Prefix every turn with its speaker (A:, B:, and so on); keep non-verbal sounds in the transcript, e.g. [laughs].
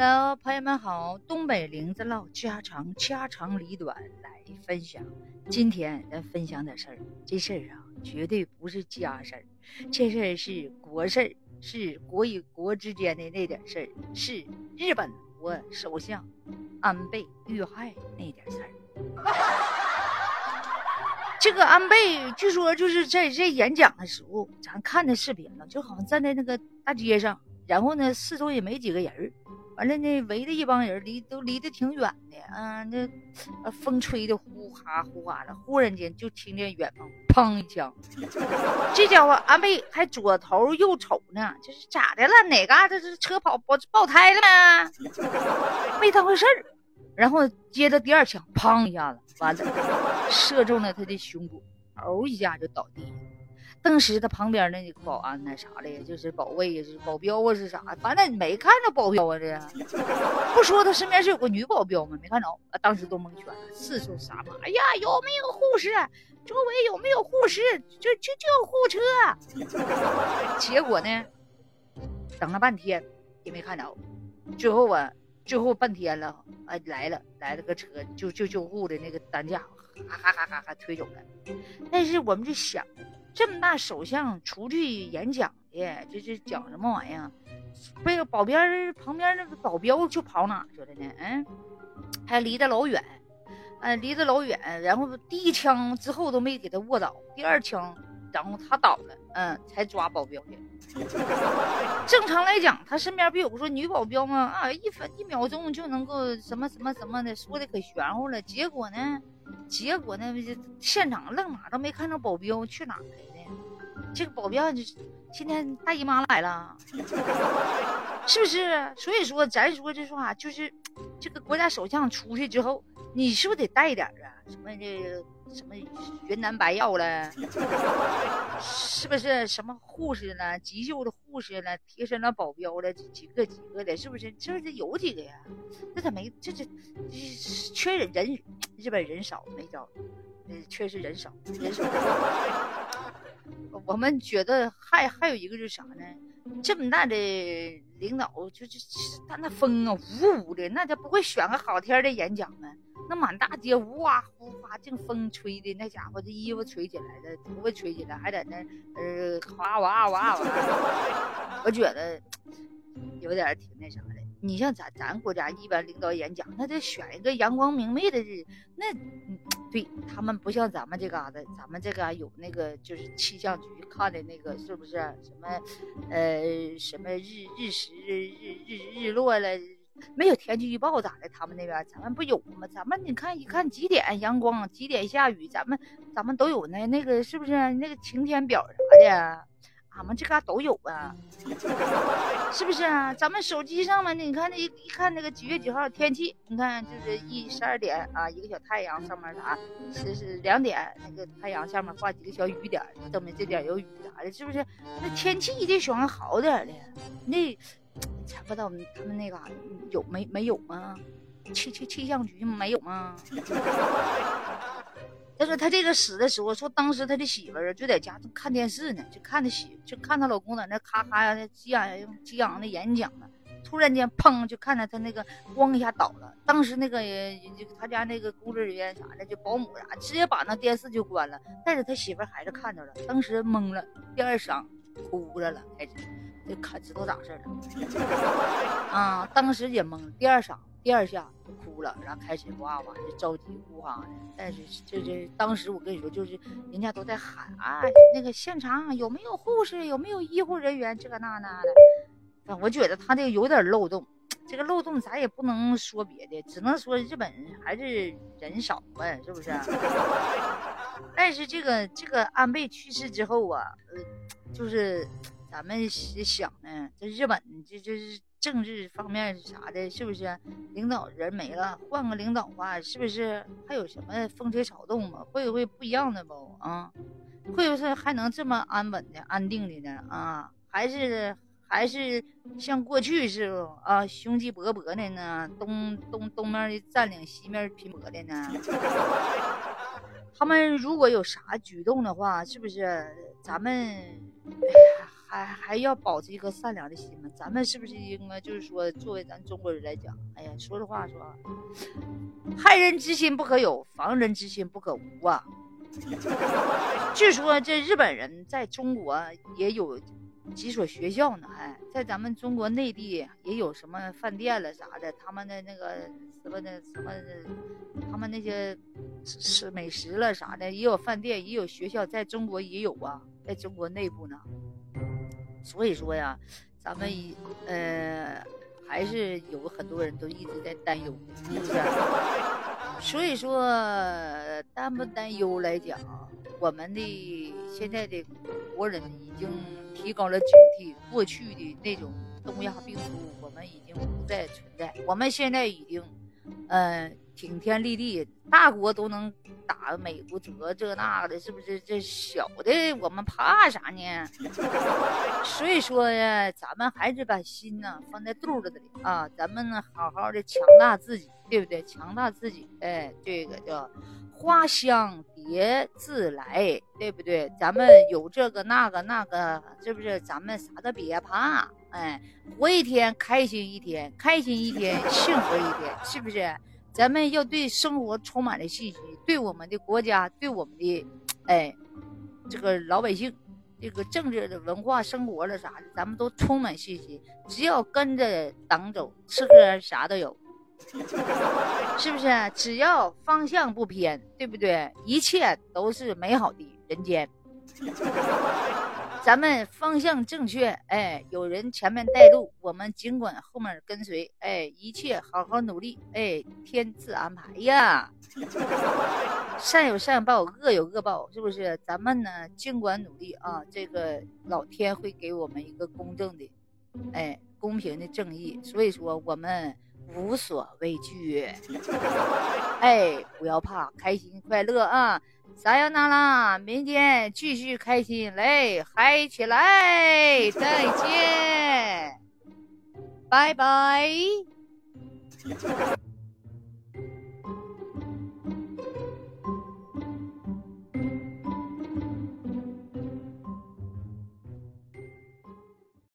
A: Hello，朋友们好，东北林子唠家常，家长里短来分享。今天咱分享点事儿，这事儿啊，绝对不是家事儿，这事儿是国事儿，是国与国之间的那点事儿，是日本国首相安倍遇害那点事儿。这个安倍据说就是在这演讲的时候，咱看的视频了，就好像站在那个大街上，然后呢，四周也没几个人儿。完了呢，围着一帮人，离都离得挺远的啊。那风吹的呼哈呼哈的，忽然间就听见远方砰一枪。[laughs] 这家伙安倍还左头右瞅呢，这是咋的了？哪嘎达这车跑爆爆胎了吗？[laughs] 没当回事儿。然后接着第二枪，砰一下子，完了，射中了他的胸部，嗷一下就倒地。当时他旁边那个保安那啥的，就是保卫呀，是保镖啊，是啥？反正没看着保镖啊，这 [laughs] 不说他身边是有个女保镖吗？没看着啊，当时都蒙圈了，四处撒马。哎呀，有没有护士？周围有没有护士？就就救护车。[laughs] 结果呢，等了半天也没看着。最后啊，最后半天了，哎，来了来了个车，就就救护的那个担架，哈哈哈哈哈推走了。但是我们就想。这么大首相出去演讲的，这这讲什么玩意儿？被保边旁边那个保镖就跑哪去了呢？嗯，还离得老远，嗯，离得老远。然后第一枪之后都没给他卧倒，第二枪，然后他倒了，嗯，才抓保镖去。[laughs] 正常来讲，他身边不有个说女保镖吗？啊，一分一秒钟就能够什么什么什么的，说的可玄乎了。结果呢？结果呢？现场愣哪都没看着保镖去哪来的？这个保镖就今天大姨妈来了，[laughs] 是不是？所以说，咱说这话就是，这个国家首相出去之后，你是不是得带点啊？什么这？什么云南白药了，[laughs] 是不是？什么护士了，急救的护士了，贴身的保镖了，几个几个的，是不是？这这有几个呀？这咋没？这这缺人人，日本人少没招，确实人少人少。[laughs] 我们觉得还还有一个是啥呢？这么大的领导，就就他那风啊，呜呜的，那他不会选个好天的演讲吗？那满大街呜哇呼哇，净风吹的，那家伙这衣服吹起来了，头发吹起来，还在那呃哗哇哇哇。我觉得 [tsk] 有点挺那啥的。你像咱咱国家一般领导演讲，那得选一个阳光明媚的日，那对他们不像咱们这嘎达，咱们这嘎有那个就是气象局看的那个是不是什么呃什么日日食日日日日落了。没有天气预报咋的？他们那边咱们不有吗？咱们你看一看几点阳光，几点下雨，咱们咱们都有那那个是不是那个晴天表啥的？俺们这嘎都有啊，[laughs] 是不是啊？咱们手机上面你看那一看那个几月几号天气，你看就是一十二点啊，一个小太阳上面啥，是是两点那个太阳下面画几个小雨点，证明这点有雨啥的，是不是？那天气得选个好点的，那。才不知道他们那嘎有没没有吗？气气气象局没有吗？他说他这个死的时候，说当时他的媳妇儿就在家看电视呢，就看他媳就看他老公在那咔咔呀激昂激昂的演讲呢。突然间砰，就看到他那个咣一下倒了。当时那个人他家那个工作人员啥的，就保姆啥，直接把那电视就关了。但是他媳妇儿还是看着了，当时懵了，第二晌哭着了，开始。就看知道咋事了，啊，当时也懵，第二晌，第二下就哭了，然后开始哇哇就着急哭哈的。但是这这当时我跟你说，就是人家都在喊啊，那个现场有没有护士，有没有医护人员，这个那那的。我觉得他这个有点漏洞，这个漏洞咱也不能说别的，只能说日本还是人少呗，是不是？[laughs] 但是这个这个安倍去世之后啊，呃，就是。咱们想呢，这日本这这是政治方面啥的，是不是？领导人没了，换个领导话，是不是还有什么风吹草动吗？会不会不一样的不啊？会不会还能这么安稳的、安定的呢？啊？还是还是像过去似的啊，雄心勃勃的呢？东东东面占领，西面拼搏的呢？[laughs] 他们如果有啥举动的话，是不是咱们？哎呀。还还要保持一颗善良的心吗？咱们是不是应该就是说，作为咱中国人来讲，哎呀，说实话说，害人之心不可有，防人之心不可无啊。[laughs] 据说这日本人在中国也有几所学校呢，还在咱们中国内地也有什么饭店了啥的，他们的那个什么的什么，他们那些吃美食了啥的，也有饭店，也有学校，在中国也有啊，在中国内部呢。所以说呀，咱们一呃还是有很多人都一直在担忧，是不是？[laughs] 所以说，担不担忧来讲，我们的现在的国人已经提高了警惕，过去的那种东亚病毒，我们已经不再存在。我们现在已经，嗯，顶天立地，大国都能打美国折这那的，是不是？这小的我们怕啥呢？[laughs] 所以说呀，咱们还是把心呢放在肚子里啊，咱们呢好好的强大自己。对不对？强大自己，哎，这个叫花香蝶自来，对不对？咱们有这个那个那个，是不是？咱们啥都别怕，哎，活一天开心一天，开心一天幸福一天，是不是？咱们要对生活充满了信心，对我们的国家，对我们的，哎，这个老百姓，这个政治的文化生活了啥的，咱们都充满信心。只要跟着党走，吃喝啥都有。[laughs] 是不是？只要方向不偏，对不对？一切都是美好的人间。咱们方向正确，哎，有人前面带路，我们尽管后面跟随，哎，一切好好努力，哎，天自安排呀。善有善报，恶有恶报，是不是？咱们呢，尽管努力啊，这个老天会给我们一个公正的，哎，公平的正义。所以说，我们。无所畏惧，哎，不要怕，开心快乐啊！撒由那拉，明天继续开心，来嗨起来！再见，[laughs] 拜拜。